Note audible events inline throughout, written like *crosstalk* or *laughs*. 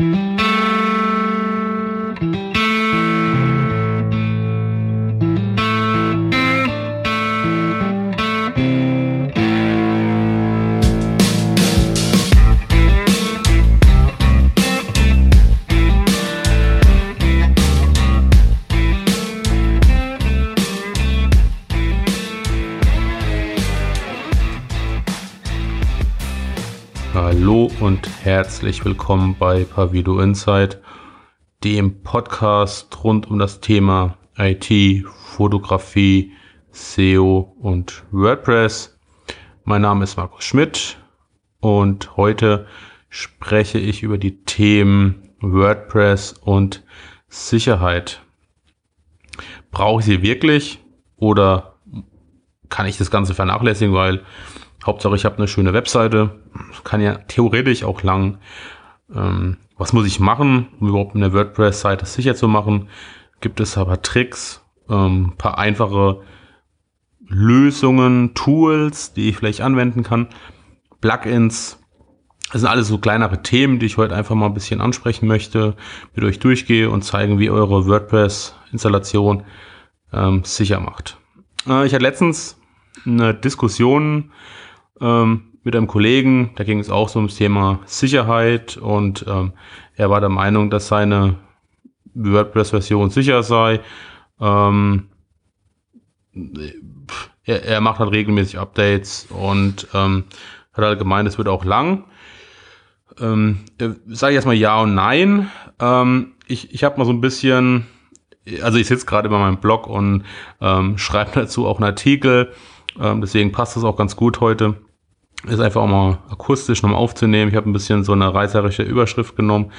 Mm-hmm. Herzlich willkommen bei Pavido Insight, dem Podcast rund um das Thema IT, Fotografie, SEO und WordPress. Mein Name ist Markus Schmidt und heute spreche ich über die Themen WordPress und Sicherheit. Brauche ich sie wirklich oder kann ich das Ganze vernachlässigen, weil Hauptsache ich habe eine schöne Webseite, kann ja theoretisch auch lang. Ähm, was muss ich machen, um überhaupt eine WordPress-Seite sicher zu machen? Gibt es aber Tricks, ähm, paar einfache Lösungen, Tools, die ich vielleicht anwenden kann, Plugins. Das sind alles so kleinere Themen, die ich heute einfach mal ein bisschen ansprechen möchte, mit euch durchgehe und zeigen, wie eure WordPress-Installation ähm, sicher macht. Äh, ich hatte letztens eine Diskussion ähm, mit einem Kollegen, da ging es auch so ums Thema Sicherheit und ähm, er war der Meinung, dass seine WordPress-Version sicher sei. Ähm, er, er, macht halt regelmäßig Updates und ähm, hat halt gemeint, es wird auch lang. Ähm, äh, Sage ich erstmal ja und nein. Ähm, ich ich habe mal so ein bisschen, also ich sitze gerade bei meinem Blog und ähm, *laughs* schreibe dazu auch einen Artikel. Ähm, deswegen passt das auch ganz gut heute ist einfach auch mal akustisch nochmal aufzunehmen. Ich habe ein bisschen so eine reißerische Überschrift genommen.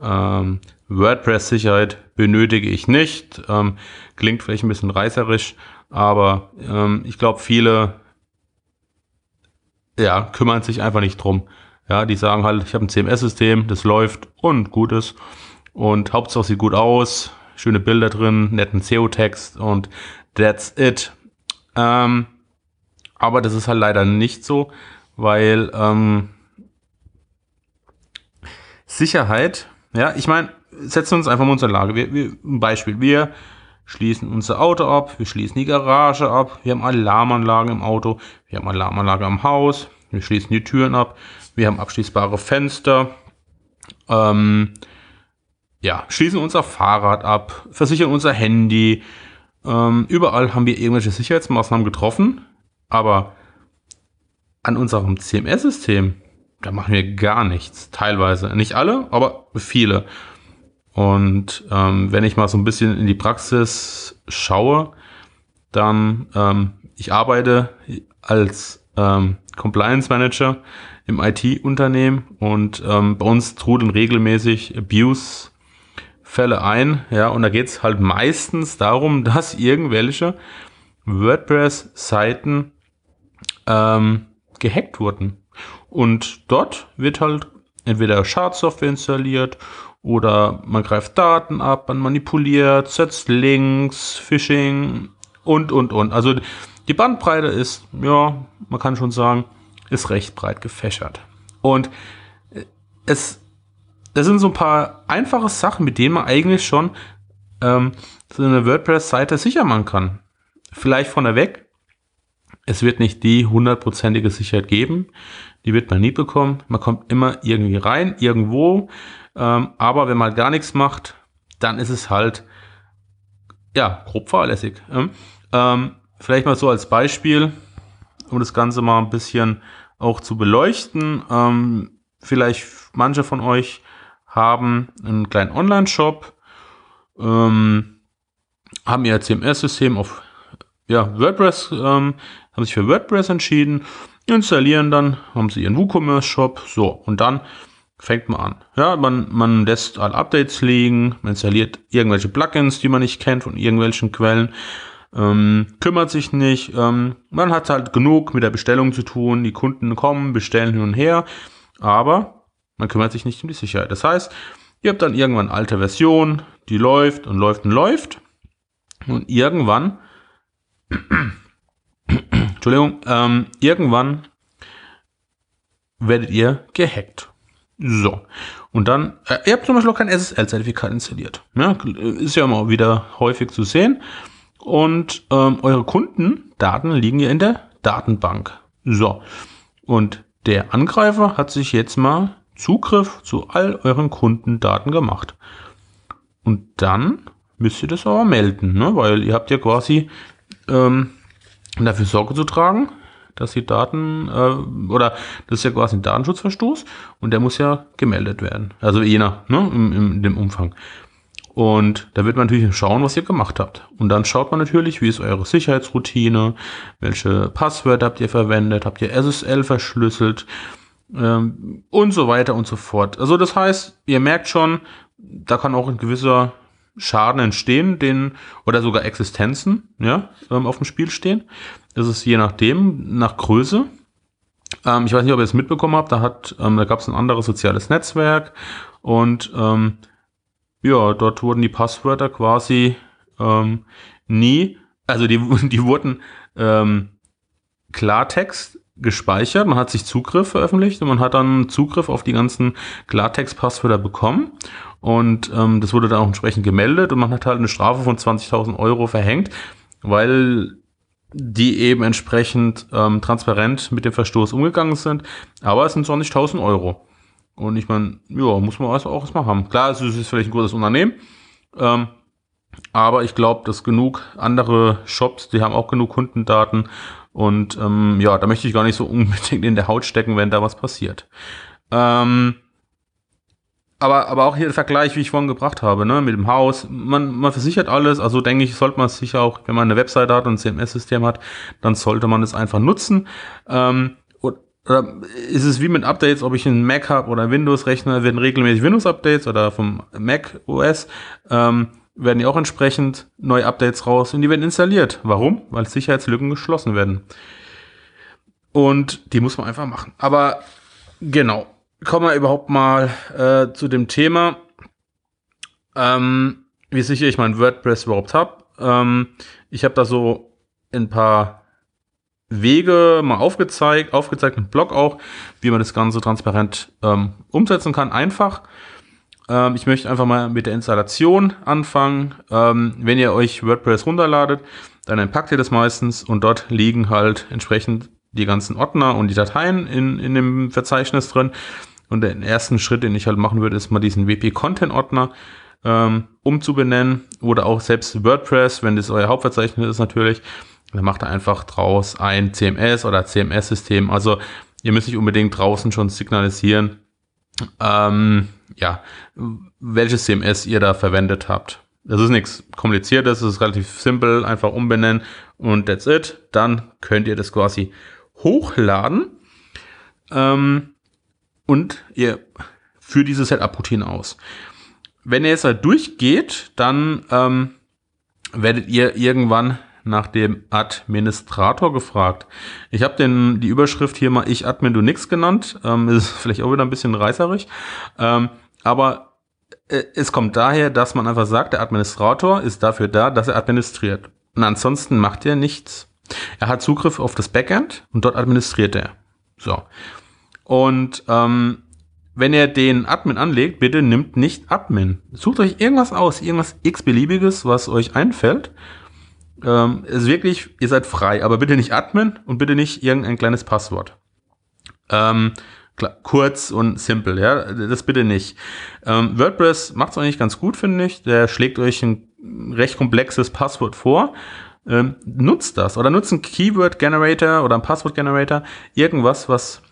Ähm, WordPress-Sicherheit benötige ich nicht. Ähm, klingt vielleicht ein bisschen reißerisch, aber ähm, ich glaube, viele ja, kümmern sich einfach nicht drum. Ja, die sagen halt, ich habe ein CMS-System, das läuft und gut ist. Und Hauptsache sieht gut aus, schöne Bilder drin, netten SEO-Text und that's it. Ähm, aber das ist halt leider nicht so weil ähm, Sicherheit, ja, ich meine, setzen wir uns einfach mal unsere Lage. Wir, wir, ein Beispiel, wir schließen unser Auto ab, wir schließen die Garage ab, wir haben Alarmanlagen im Auto, wir haben Alarmanlage am Haus, wir schließen die Türen ab, wir haben abschließbare Fenster, ähm, ja, schließen unser Fahrrad ab, versichern unser Handy, ähm, überall haben wir irgendwelche Sicherheitsmaßnahmen getroffen, aber an unserem CMS-System, da machen wir gar nichts. Teilweise. Nicht alle, aber viele. Und ähm, wenn ich mal so ein bisschen in die Praxis schaue, dann ähm, ich arbeite als ähm, Compliance Manager im IT-Unternehmen und ähm, bei uns trudeln regelmäßig Abuse-Fälle ein. Ja, und da geht es halt meistens darum, dass irgendwelche WordPress-Seiten ähm, gehackt wurden. Und dort wird halt entweder Schadsoftware installiert oder man greift Daten ab, man manipuliert, setzt Links, Phishing und, und, und. Also die Bandbreite ist, ja, man kann schon sagen, ist recht breit gefächert. Und es, das sind so ein paar einfache Sachen, mit denen man eigentlich schon ähm, so eine WordPress-Seite sicher machen kann. Vielleicht von der weg, es wird nicht die hundertprozentige Sicherheit geben. Die wird man nie bekommen. Man kommt immer irgendwie rein, irgendwo. Ähm, aber wenn man gar nichts macht, dann ist es halt, ja, grob fahrlässig. Ähm, vielleicht mal so als Beispiel, um das Ganze mal ein bisschen auch zu beleuchten. Ähm, vielleicht manche von euch haben einen kleinen Online-Shop, ähm, haben ihr CMS-System auf ja, WordPress ähm, haben sich für WordPress entschieden, installieren dann, haben sie ihren WooCommerce-Shop, so, und dann fängt man an. Ja, man, man lässt alle Updates liegen, man installiert irgendwelche Plugins, die man nicht kennt von irgendwelchen Quellen, ähm, kümmert sich nicht, ähm, man hat halt genug mit der Bestellung zu tun, die Kunden kommen, bestellen hin und her, aber man kümmert sich nicht um die Sicherheit. Das heißt, ihr habt dann irgendwann alte Version, die läuft und läuft und läuft und irgendwann Entschuldigung, ähm, irgendwann werdet ihr gehackt. So. Und dann, äh, ihr habt zum Beispiel auch kein SSL-Zertifikat installiert. Ja, ist ja immer wieder häufig zu sehen. Und ähm, eure Kundendaten liegen ja in der Datenbank. So. Und der Angreifer hat sich jetzt mal Zugriff zu all euren Kundendaten gemacht. Und dann müsst ihr das aber melden, ne? weil ihr habt ja quasi ähm, dafür Sorge zu tragen, dass die Daten, äh, oder das ist ja quasi ein Datenschutzverstoß und der muss ja gemeldet werden. Also je nach, ne, im, in dem Umfang. Und da wird man natürlich schauen, was ihr gemacht habt. Und dann schaut man natürlich, wie ist eure Sicherheitsroutine, welche Passwörter habt ihr verwendet, habt ihr SSL verschlüsselt ähm, und so weiter und so fort. Also das heißt, ihr merkt schon, da kann auch ein gewisser Schaden entstehen, den oder sogar Existenzen ja, ähm, auf dem Spiel stehen. Das ist je nachdem, nach Größe. Ähm, ich weiß nicht, ob ihr es mitbekommen habt, da hat, ähm, da gab es ein anderes soziales Netzwerk und ähm, ja, dort wurden die Passwörter quasi ähm, nie, also die, *laughs* die wurden ähm, Klartext gespeichert, man hat sich Zugriff veröffentlicht und man hat dann Zugriff auf die ganzen Klartext-Passwörter bekommen und ähm, das wurde dann auch entsprechend gemeldet und man hat halt eine Strafe von 20.000 Euro verhängt, weil die eben entsprechend ähm, transparent mit dem Verstoß umgegangen sind. Aber es sind 20.000 Euro. Und ich meine, ja, muss man also auch erstmal haben. Klar, es ist vielleicht ein großes Unternehmen, ähm, aber ich glaube, dass genug andere Shops, die haben auch genug Kundendaten und ähm, ja, da möchte ich gar nicht so *laughs* unbedingt in der Haut stecken, wenn da was passiert. Ähm, aber, aber auch hier der Vergleich, wie ich vorhin gebracht habe, ne, mit dem Haus. Man, man versichert alles, also denke ich, sollte man es sicher auch, wenn man eine Webseite hat und ein CMS-System hat, dann sollte man es einfach nutzen. Ähm, oder ist es wie mit Updates, ob ich einen Mac habe oder Windows-Rechner, werden regelmäßig Windows-Updates oder vom Mac OS, ähm, werden ja auch entsprechend neue Updates raus und die werden installiert. Warum? Weil Sicherheitslücken geschlossen werden. Und die muss man einfach machen. Aber genau, kommen wir überhaupt mal äh, zu dem Thema, ähm, wie sicher ich mein WordPress überhaupt habe. Ähm, ich habe da so ein paar Wege mal aufgezeigt, aufgezeigt im Blog auch, wie man das Ganze transparent ähm, umsetzen kann. Einfach. Ähm, ich möchte einfach mal mit der Installation anfangen. Ähm, wenn ihr euch WordPress runterladet, dann entpackt ihr das meistens und dort liegen halt entsprechend die ganzen Ordner und die Dateien in, in dem Verzeichnis drin. Und der erste Schritt, den ich halt machen würde, ist mal diesen WP-Content-Ordner ähm, umzubenennen oder auch selbst WordPress, wenn das euer Hauptverzeichnis ist natürlich, dann macht er einfach draus ein CMS oder CMS-System. Also ihr müsst nicht unbedingt draußen schon signalisieren, ähm, ja, welches CMS ihr da verwendet habt. Das ist nichts kompliziertes, das ist relativ simpel, einfach umbenennen und that's it. Dann könnt ihr das quasi hochladen ähm, und ihr führt diese Setup-Routine aus. Wenn ihr jetzt halt durchgeht, dann ähm, werdet ihr irgendwann nach dem Administrator gefragt. Ich habe den die Überschrift hier mal ich Admin du nix genannt. Ähm, ist vielleicht auch wieder ein bisschen reißerig. Ähm, aber äh, es kommt daher, dass man einfach sagt, der Administrator ist dafür da, dass er administriert. Und ansonsten macht er nichts. Er hat Zugriff auf das Backend und dort administriert er. So. Und ähm, wenn ihr den Admin anlegt, bitte nimmt nicht Admin. Sucht euch irgendwas aus, irgendwas x-beliebiges, was euch einfällt ähm, ist wirklich, ihr seid frei, aber bitte nicht Admin und bitte nicht irgendein kleines Passwort. Ähm, klar, kurz und simpel, ja, das bitte nicht. Ähm, WordPress macht es eigentlich ganz gut, finde ich. Der schlägt euch ein recht komplexes Passwort vor. Ähm, nutzt das oder nutzt einen Keyword Generator oder einen Passwort Generator, irgendwas, was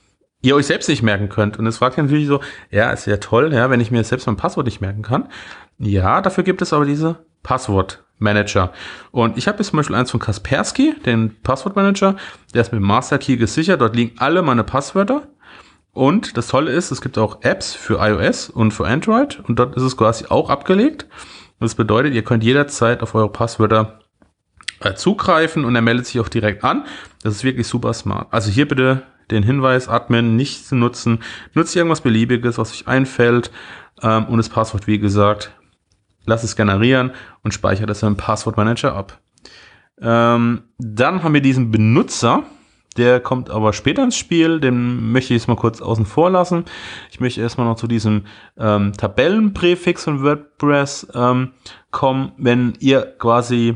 ihr euch selbst nicht merken könnt. Und es fragt ihr natürlich so, ja, ist ja toll, ja, wenn ich mir selbst mein Passwort nicht merken kann. Ja, dafür gibt es aber diese Passwort Manager. Und ich habe jetzt zum Beispiel eins von Kaspersky, den Passwortmanager. Der ist mit Master Key gesichert. Dort liegen alle meine Passwörter. Und das Tolle ist, es gibt auch Apps für iOS und für Android. Und dort ist es quasi auch abgelegt. Das bedeutet, ihr könnt jederzeit auf eure Passwörter äh, zugreifen und er meldet sich auch direkt an. Das ist wirklich super smart. Also hier bitte den Hinweis, Admin nicht zu nutzen. Nutzt irgendwas beliebiges, was euch einfällt. Ähm, und das Passwort, wie gesagt, lass es generieren und speichere das im Passwortmanager ab. Ähm, dann haben wir diesen Benutzer, Der kommt aber später ins Spiel, den möchte ich jetzt mal kurz außen vor lassen. Ich möchte erstmal noch zu diesem ähm, Tabellenpräfix von WordPress ähm, kommen. Wenn ihr quasi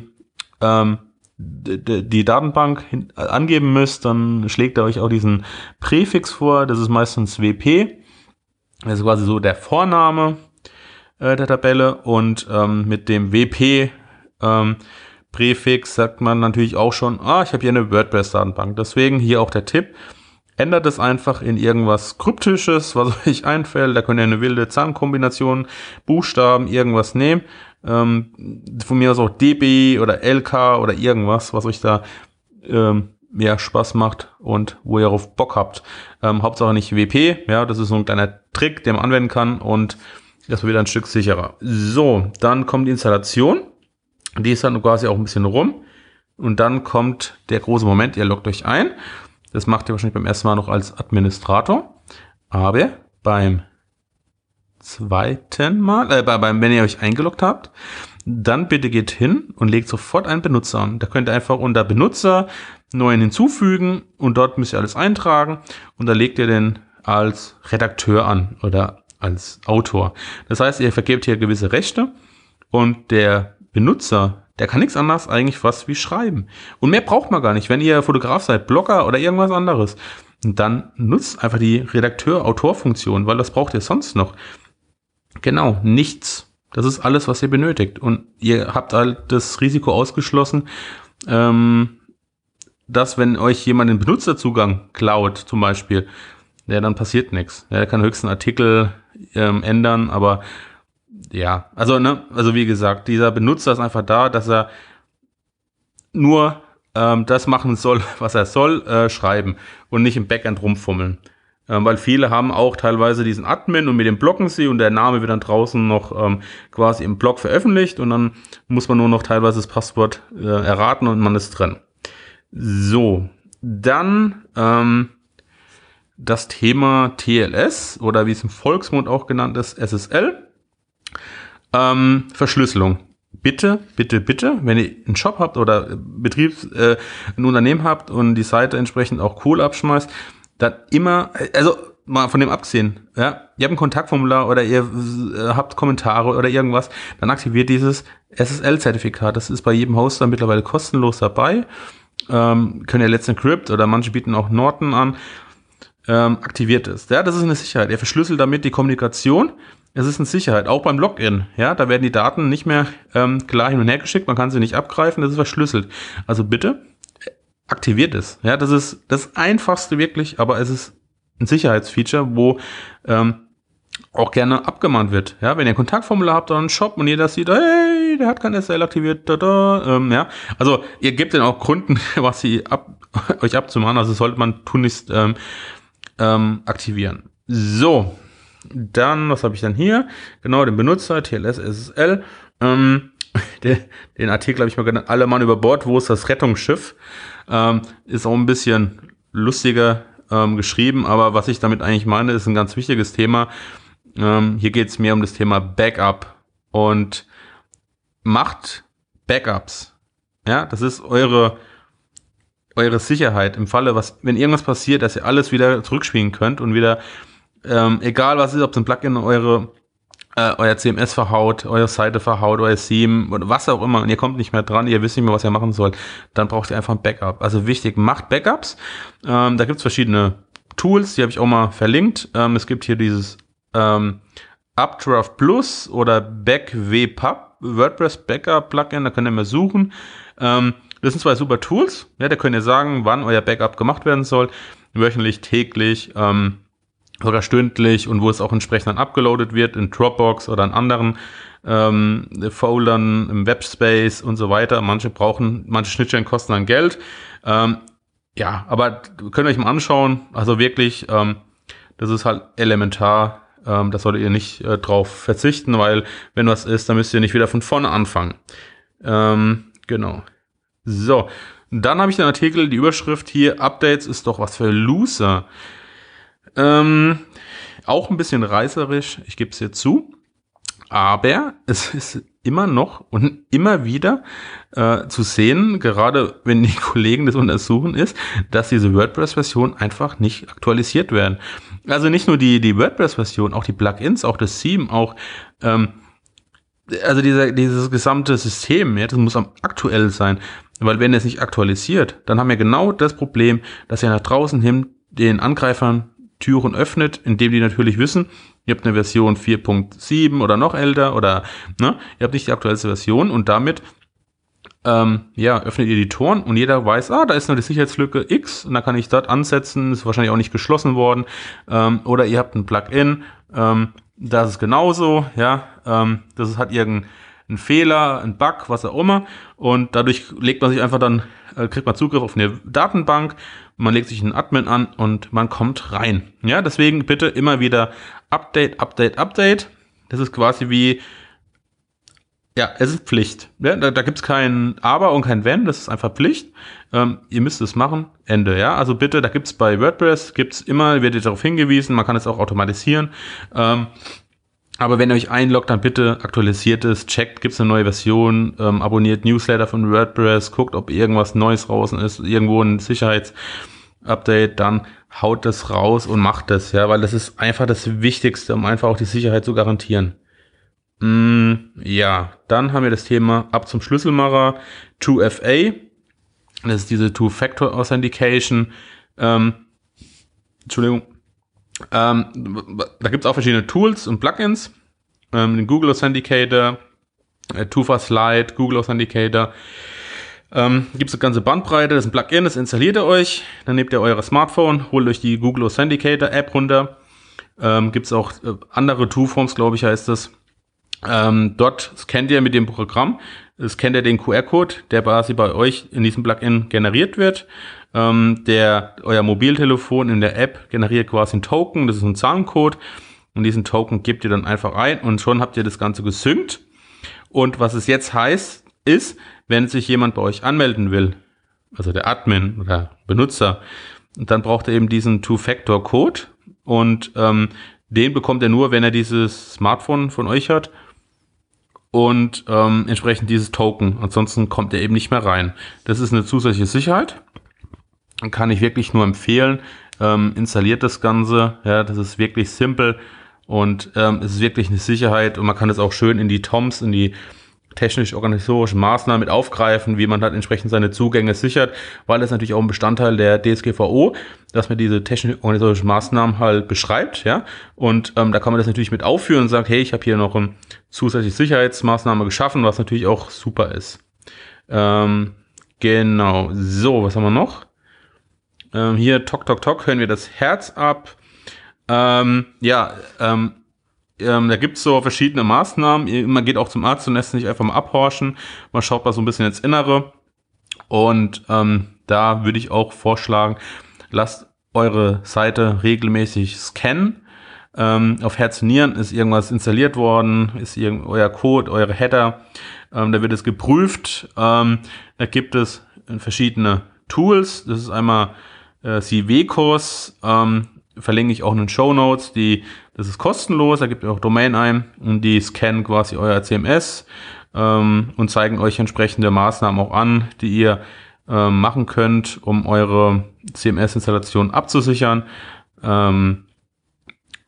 ähm, die Datenbank äh, angeben müsst, dann schlägt er euch auch diesen Präfix vor. Das ist meistens WP. Das ist quasi so der Vorname äh, der Tabelle und ähm, mit dem WP ähm, Präfix sagt man natürlich auch schon, ah, ich habe hier eine WordPress-Datenbank. Deswegen hier auch der Tipp, ändert es einfach in irgendwas Kryptisches, was *laughs* euch einfällt. Da könnt ihr eine wilde Zahlenkombination, Buchstaben, irgendwas nehmen. Ähm, von mir aus auch DB oder LK oder irgendwas, was euch da ähm, mehr Spaß macht und wo ihr darauf Bock habt. Ähm, Hauptsache nicht WP, ja, das ist so ein kleiner Trick, den man anwenden kann und das wird wieder ein Stück sicherer. So, dann kommt die Installation. Die ist dann quasi auch ein bisschen rum. Und dann kommt der große Moment, ihr loggt euch ein. Das macht ihr wahrscheinlich beim ersten Mal noch als Administrator. Aber beim zweiten Mal, äh, beim, wenn ihr euch eingeloggt habt, dann bitte geht hin und legt sofort einen Benutzer an. Da könnt ihr einfach unter Benutzer neuen hinzufügen und dort müsst ihr alles eintragen und da legt ihr den als Redakteur an oder als Autor. Das heißt, ihr vergebt hier gewisse Rechte und der Benutzer, der kann nichts anderes eigentlich was wie schreiben. Und mehr braucht man gar nicht. Wenn ihr Fotograf seid, Blogger oder irgendwas anderes, dann nutzt einfach die Redakteur-Autor-Funktion, weil das braucht ihr sonst noch. Genau, nichts. Das ist alles, was ihr benötigt. Und ihr habt halt das Risiko ausgeschlossen, ähm, dass wenn euch jemand den Benutzerzugang klaut, zum Beispiel, ja, dann passiert nichts. Er kann höchsten Artikel ähm, ändern, aber ja, also, ne, also wie gesagt, dieser Benutzer ist einfach da, dass er nur ähm, das machen soll, *laughs* was er soll, äh, schreiben und nicht im Backend rumfummeln. Ähm, weil viele haben auch teilweise diesen Admin und mit dem blocken sie und der Name wird dann draußen noch ähm, quasi im Blog veröffentlicht und dann muss man nur noch teilweise das Passwort äh, erraten und man ist drin. So, dann ähm, das Thema TLS oder wie es im Volksmund auch genannt ist, SSL. Ähm, Verschlüsselung. Bitte, bitte, bitte, wenn ihr einen Shop habt oder Betriebs, äh, ein Unternehmen habt und die Seite entsprechend auch cool abschmeißt, dann immer, also mal von dem abgesehen, ja, ihr habt ein Kontaktformular oder ihr äh, habt Kommentare oder irgendwas, dann aktiviert dieses SSL-Zertifikat. Das ist bei jedem Hoster mittlerweile kostenlos dabei. Ähm, können ja Let's Encrypt oder manche bieten auch Norton an. Ähm, aktiviert ist. Ja, das ist eine Sicherheit. Er verschlüsselt damit die Kommunikation es ist eine Sicherheit, auch beim Login. Ja, da werden die Daten nicht mehr ähm, klar hin und her geschickt, man kann sie nicht abgreifen, das ist verschlüsselt. Also bitte aktiviert es. Ja, das ist das einfachste wirklich, aber es ist ein Sicherheitsfeature, wo ähm, auch gerne abgemahnt wird. Ja, wenn ihr ein Kontaktformular habt oder einen Shop und ihr das sieht, hey, der hat kein SL aktiviert, da, da, ähm, ja. Also ihr gebt dann auch Gründen, *laughs* was sie ab, *laughs* euch abzumahnen, also sollte man tunlichst ähm, ähm, aktivieren. So, dann, was habe ich dann hier? Genau, den Benutzer, TLS SSL. Ähm, *laughs* den, den Artikel habe ich mal genannt, alle Mann über Bord, wo ist das Rettungsschiff? Ähm, ist auch ein bisschen lustiger ähm, geschrieben, aber was ich damit eigentlich meine, ist ein ganz wichtiges Thema. Ähm, hier geht es mehr um das Thema Backup und macht Backups. Ja, das ist eure eure Sicherheit im Falle, was, wenn irgendwas passiert, dass ihr alles wieder zurückspielen könnt und wieder ähm, egal was ist, ob es ein Plugin eure äh, euer CMS verhaut, eure Seite verhaut, euer Theme oder was auch immer und ihr kommt nicht mehr dran, ihr wisst nicht mehr, was ihr machen sollt, dann braucht ihr einfach ein Backup. Also wichtig, macht Backups. Ähm, da gibt's verschiedene Tools, die habe ich auch mal verlinkt. Ähm, es gibt hier dieses ähm, Updraft Plus oder BackWPub WordPress Backup Plugin, da könnt ihr mal suchen. Ähm, das sind zwei super Tools. Ja, da könnt ihr sagen, wann euer Backup gemacht werden soll. Wöchentlich, täglich. Ähm, sogar stündlich und wo es auch entsprechend dann abgeloadet wird in Dropbox oder in anderen ähm, Foldern im Webspace und so weiter. Manche brauchen, manche Schnittstellen kosten dann Geld. Ähm, ja, aber könnt ihr euch mal anschauen. Also wirklich, ähm, das ist halt elementar. Ähm, das solltet ihr nicht äh, drauf verzichten, weil wenn was ist, dann müsst ihr nicht wieder von vorne anfangen. Ähm, genau. So, dann habe ich den Artikel, die Überschrift hier, Updates ist doch was für Loser. Ähm, auch ein bisschen reißerisch, ich gebe es dir zu. Aber es ist immer noch und immer wieder äh, zu sehen, gerade wenn die *laughs* Kollegen das untersuchen, ist, dass diese WordPress-Version einfach nicht aktualisiert werden. Also nicht nur die, die WordPress-Version, auch die Plugins, auch das Theme, auch ähm, also dieser, dieses gesamte System, ja, das muss am aktuell sein. Weil wenn es nicht aktualisiert, dann haben wir genau das Problem, dass er nach draußen hin den Angreifern Türen öffnet, indem die natürlich wissen, ihr habt eine Version 4.7 oder noch älter oder ne, ihr habt nicht die aktuellste Version und damit ähm, ja, öffnet ihr die Toren und jeder weiß, ah, da ist noch die Sicherheitslücke X und da kann ich dort ansetzen, ist wahrscheinlich auch nicht geschlossen worden. Ähm, oder ihr habt ein Plugin, ähm, das ist genauso, ja, ähm, das hat irgendeinen Fehler, ein Bug, was auch immer und dadurch legt man sich einfach dann, äh, kriegt man Zugriff auf eine Datenbank man legt sich einen Admin an und man kommt rein. Ja, deswegen bitte immer wieder Update, Update, Update. Das ist quasi wie, ja, es ist Pflicht. Ja, da da gibt es kein Aber und kein Wenn, das ist einfach Pflicht. Ähm, ihr müsst es machen, Ende. Ja, also bitte, da gibt es bei WordPress, gibt es immer, wird ihr darauf hingewiesen, man kann es auch automatisieren. Ähm, aber wenn ihr euch einloggt, dann bitte aktualisiert es, checkt, gibt es eine neue Version, ähm, abonniert Newsletter von WordPress, guckt, ob irgendwas Neues draußen ist, irgendwo ein Sicherheitsupdate, dann haut das raus und macht das, ja, weil das ist einfach das Wichtigste, um einfach auch die Sicherheit zu garantieren. Mm, ja, dann haben wir das Thema ab zum Schlüsselmacher 2FA. Das ist diese Two-Factor Authentication. Ähm, Entschuldigung ähm, da gibt es auch verschiedene Tools und Plugins. Ähm, den Google Authenticator, äh, Two-Fast Lite, Google Authenticator. Ähm, gibt es eine ganze Bandbreite, das ist ein Plugin, das installiert ihr euch. Dann nehmt ihr euer Smartphone, holt euch die Google Authenticator App runter. Ähm, gibt es auch äh, andere Two-Forms, glaube ich, heißt das. Ähm, dort scannt ihr mit dem Programm, scannt ihr den QR-Code, der quasi bei euch in diesem Plugin generiert wird. Ähm, der, euer Mobiltelefon in der App generiert quasi einen Token, das ist ein Zahlencode. Und diesen Token gebt ihr dann einfach ein und schon habt ihr das Ganze gesynkt. Und was es jetzt heißt, ist, wenn sich jemand bei euch anmelden will, also der Admin oder Benutzer, dann braucht er eben diesen Two-Factor-Code und ähm, den bekommt er nur, wenn er dieses Smartphone von euch hat und ähm, entsprechend dieses Token. Ansonsten kommt er eben nicht mehr rein. Das ist eine zusätzliche Sicherheit kann ich wirklich nur empfehlen. Ähm, installiert das Ganze. Ja, das ist wirklich simpel und ähm, es ist wirklich eine Sicherheit und man kann es auch schön in die TOMs, in die technisch-organisatorischen Maßnahmen mit aufgreifen, wie man halt entsprechend seine Zugänge sichert, weil das natürlich auch ein Bestandteil der DSGVO, dass man diese technisch-organisatorischen Maßnahmen halt beschreibt, ja, und ähm, da kann man das natürlich mit aufführen und sagt, hey, ich habe hier noch eine zusätzliche Sicherheitsmaßnahme geschaffen, was natürlich auch super ist. Ähm, genau, so, was haben wir noch? Ähm, hier, Tok, Tok, Tok, hören wir das Herz ab. Ähm, ja, ähm, ähm, da gibt's so verschiedene Maßnahmen. Man geht auch zum Arzt und lässt sich einfach mal abhorchen. Man schaut mal so ein bisschen ins Innere. Und ähm, da würde ich auch vorschlagen, lasst eure Seite regelmäßig scannen. Ähm, auf Herz und Nieren ist irgendwas installiert worden, ist euer Code, eure Header. Ähm, da wird es geprüft. Ähm, da gibt es verschiedene Tools. Das ist einmal äh, CW-Kurs ähm, verlinke ich auch in den Show Notes. Die, das ist kostenlos, da gibt ihr auch Domain ein und die scannen quasi euer CMS ähm, und zeigen euch entsprechende Maßnahmen auch an, die ihr ähm, machen könnt, um eure CMS-Installation abzusichern. Ähm,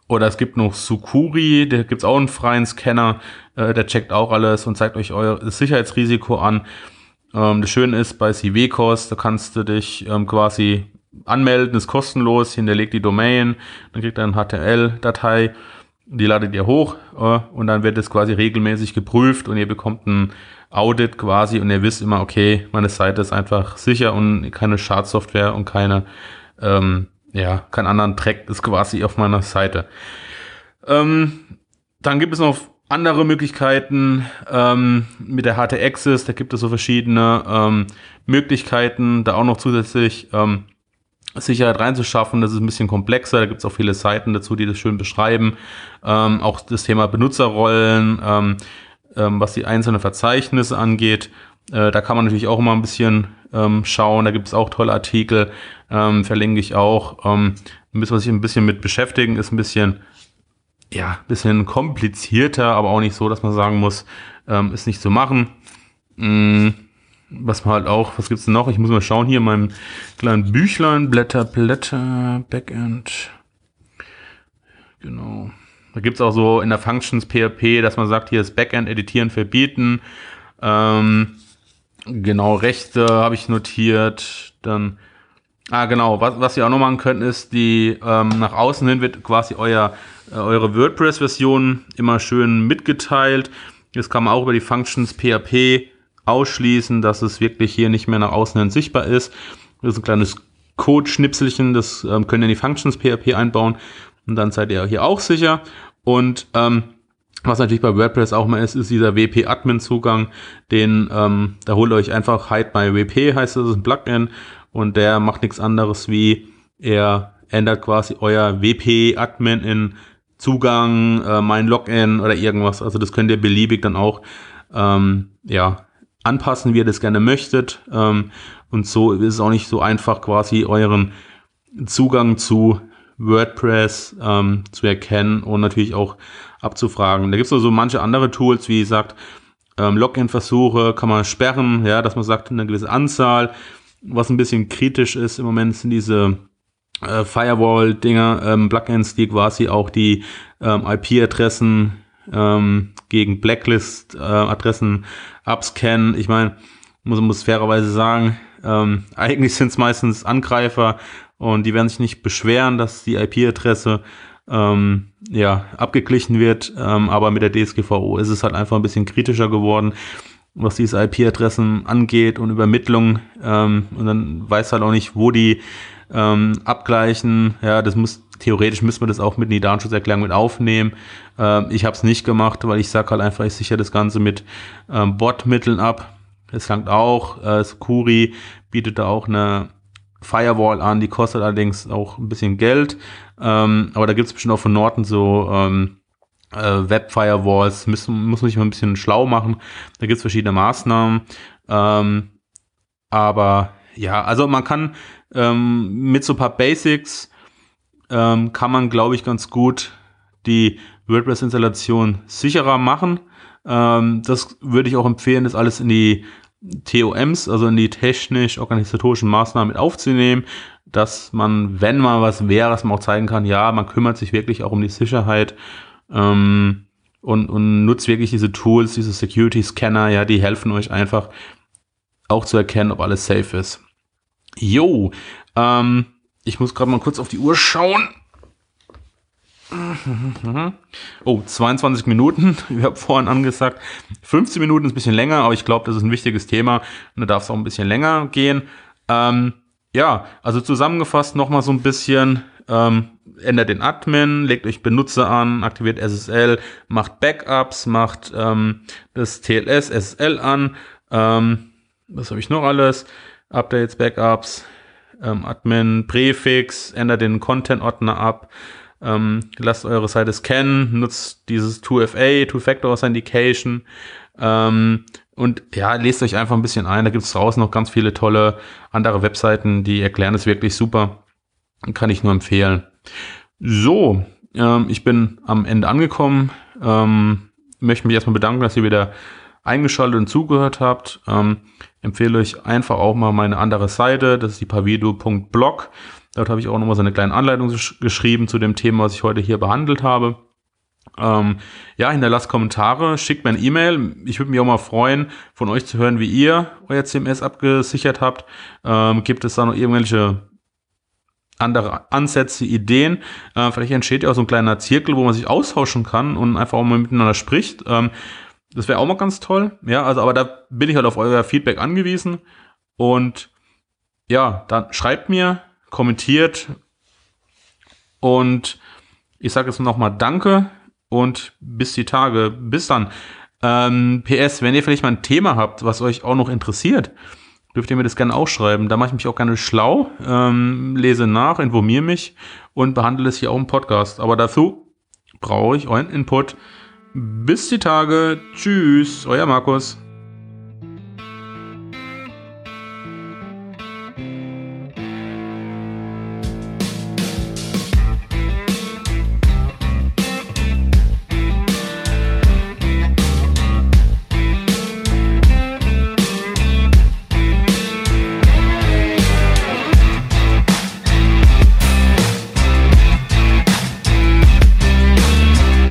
oder es gibt noch Sukuri, da gibt es auch einen freien Scanner, äh, der checkt auch alles und zeigt euch euer Sicherheitsrisiko an. Ähm, das Schöne ist bei CW-Kurs, da kannst du dich ähm, quasi anmelden, ist kostenlos, hinterlegt die Domain, dann kriegt er eine HTML-Datei, die ladet ihr hoch äh, und dann wird es quasi regelmäßig geprüft und ihr bekommt ein Audit quasi und ihr wisst immer, okay, meine Seite ist einfach sicher und keine Schadsoftware und keine, ähm, ja, keinen anderen Track ist quasi auf meiner Seite. Ähm, dann gibt es noch andere Möglichkeiten ähm, mit der HT-Access, da gibt es so verschiedene ähm, Möglichkeiten, da auch noch zusätzlich ähm, Sicherheit reinzuschaffen. Das ist ein bisschen komplexer. Da gibt es auch viele Seiten dazu, die das schön beschreiben. Ähm, auch das Thema Benutzerrollen, ähm, ähm, was die einzelnen Verzeichnisse angeht. Äh, da kann man natürlich auch immer ein bisschen ähm, schauen. Da gibt es auch tolle Artikel. Ähm, verlinke ich auch. Ähm, müssen wir sich ein bisschen mit beschäftigen. Ist ein bisschen ja, bisschen komplizierter, aber auch nicht so, dass man sagen muss, ähm, ist nicht zu machen. Mm, was man halt auch, was gibt's denn noch? Ich muss mal schauen hier in meinem kleinen Büchlein, Blätter, Blätter, Backend. Genau. Da gibt's auch so in der Functions PHP, dass man sagt, hier ist Backend editieren verbieten. Ähm, genau, Rechte habe ich notiert. Dann, ah genau, was, was ihr auch noch machen könnt, ist die, ähm, nach außen hin wird quasi euer, äh, eure WordPress-Version immer schön mitgeteilt. Das kann man auch über die Functions PHP ausschließen, dass es wirklich hier nicht mehr nach außen hin sichtbar ist. Das ist ein kleines Code-Schnipselchen, das ähm, könnt ihr in die Functions PHP einbauen und dann seid ihr hier auch sicher. Und ähm, was natürlich bei WordPress auch mal ist, ist dieser WP-Admin-Zugang, den, ähm, da holt ihr euch einfach Hide my WP, heißt das, ist ein Plugin und der macht nichts anderes wie, er ändert quasi euer WP-Admin in Zugang, äh, mein Login oder irgendwas. Also das könnt ihr beliebig dann auch ähm, ja, anpassen, wie ihr das gerne möchtet. Ähm, und so ist es auch nicht so einfach, quasi euren Zugang zu WordPress ähm, zu erkennen und natürlich auch abzufragen. Da gibt es also manche andere Tools, wie gesagt, ähm, Login-Versuche kann man sperren, ja, dass man sagt, eine gewisse Anzahl. Was ein bisschen kritisch ist im Moment sind diese äh, Firewall-Dinger, ähm, Plugins, die quasi auch die ähm, IP-Adressen ähm, gegen Blacklist-Adressen äh, abscannen. Ich meine, muss, muss fairerweise sagen, ähm, *laughs* eigentlich sind es meistens Angreifer und die werden sich nicht beschweren, dass die IP-Adresse ähm, ja, abgeglichen wird, ähm, aber mit der DSGVO ist es halt einfach ein bisschen kritischer geworden, was diese IP-Adressen angeht und Übermittlung ähm, und dann weiß halt auch nicht, wo die ähm, abgleichen. Ja, das muss theoretisch müssen wir das auch mit in die Datenschutzerklärung mit aufnehmen. Ähm, ich habe es nicht gemacht, weil ich sage halt einfach, ich sichere das Ganze mit ähm, Bot-Mitteln ab. Das langt auch. Äh, Skuri bietet da auch eine Firewall an, die kostet allerdings auch ein bisschen Geld. Ähm, aber da gibt es bestimmt auch von Norton so ähm, äh, Web-Firewalls, muss, muss man sich mal ein bisschen schlau machen. Da gibt es verschiedene Maßnahmen. Ähm, aber ja, also man kann ähm, mit so ein paar Basics ähm, kann man, glaube ich, ganz gut die WordPress-Installation sicherer machen. Ähm, das würde ich auch empfehlen, das alles in die TOMs, also in die technisch-organisatorischen Maßnahmen mit aufzunehmen, dass man, wenn mal was wäre, dass man auch zeigen kann, ja, man kümmert sich wirklich auch um die Sicherheit ähm, und, und nutzt wirklich diese Tools, diese Security-Scanner, ja, die helfen euch einfach auch zu erkennen, ob alles safe ist. Jo, ähm, ich muss gerade mal kurz auf die Uhr schauen. *laughs* Oh, 22 Minuten. *laughs* Ich habe vorhin angesagt, 15 Minuten ist ein bisschen länger, aber ich glaube, das ist ein wichtiges Thema da darf es auch ein bisschen länger gehen. Ähm, ja, also zusammengefasst nochmal so ein bisschen, ähm, ändert den Admin, legt euch Benutzer an, aktiviert SSL, macht Backups, macht ähm, das TLS, SSL an. Ähm, was habe ich noch alles? Updates, Backups, ähm, Admin, Präfix, ändert den Content-Ordner ab. Ähm, lasst eure Seite scannen, nutzt dieses 2FA, Two-Factor Authentication ähm, und ja, lest euch einfach ein bisschen ein. Da gibt es draußen noch ganz viele tolle andere Webseiten, die erklären es wirklich super. Kann ich nur empfehlen. So, ähm, ich bin am Ende angekommen. Ähm, möchte mich erstmal bedanken, dass ihr wieder eingeschaltet und zugehört habt. Ähm, empfehle euch einfach auch mal meine andere Seite, das ist die pavido.blog. Dort habe ich auch nochmal so eine kleine Anleitung geschrieben zu dem Thema, was ich heute hier behandelt habe. Ähm, ja, hinterlasst Kommentare, schickt mir eine E-Mail. Ich würde mich auch mal freuen, von euch zu hören, wie ihr euer CMS abgesichert habt. Ähm, gibt es da noch irgendwelche andere Ansätze, Ideen? Äh, vielleicht entsteht ja auch so ein kleiner Zirkel, wo man sich austauschen kann und einfach auch mal miteinander spricht. Ähm, das wäre auch mal ganz toll. Ja, also, aber da bin ich halt auf euer Feedback angewiesen. Und ja, dann schreibt mir, kommentiert. Und ich sage jetzt nochmal Danke und bis die Tage. Bis dann. Ähm, PS, wenn ihr vielleicht mal ein Thema habt, was euch auch noch interessiert, dürft ihr mir das gerne auch schreiben. Da mache ich mich auch gerne schlau, ähm, lese nach, informiere mich und behandle es hier auch im Podcast. Aber dazu brauche ich euren Input. Bis die Tage. Tschüss, euer Markus.